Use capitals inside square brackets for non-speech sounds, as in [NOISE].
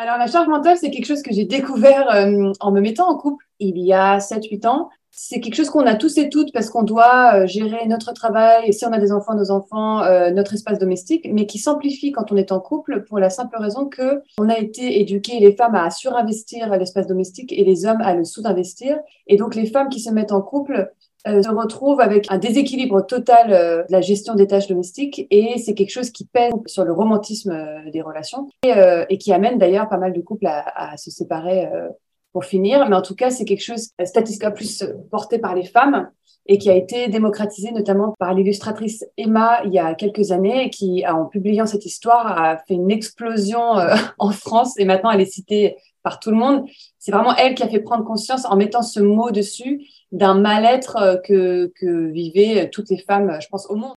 Alors, la charge mentale, c'est quelque chose que j'ai découvert euh, en me mettant en couple il y a 7-8 ans. C'est quelque chose qu'on a tous et toutes parce qu'on doit euh, gérer notre travail, si on a des enfants, nos enfants, euh, notre espace domestique, mais qui s'amplifie quand on est en couple pour la simple raison que on a été éduqués, les femmes, à surinvestir l'espace domestique et les hommes à le sous-investir. Et donc, les femmes qui se mettent en couple euh, se retrouve avec un déséquilibre total de la gestion des tâches domestiques et c'est quelque chose qui pèse sur le romantisme des relations et, qui amène d'ailleurs pas mal de couples à se séparer pour finir. Mais en tout cas, c'est quelque chose statistiquement plus porté par les femmes et qui a été démocratisé notamment par l'illustratrice Emma il y a quelques années qui, en publiant cette histoire, a fait une explosion [LAUGHS] en France et maintenant elle est citée par tout le monde. C'est vraiment elle qui a fait prendre conscience en mettant ce mot dessus d'un mal-être euh, que, que vivaient toutes les femmes, je pense, au monde.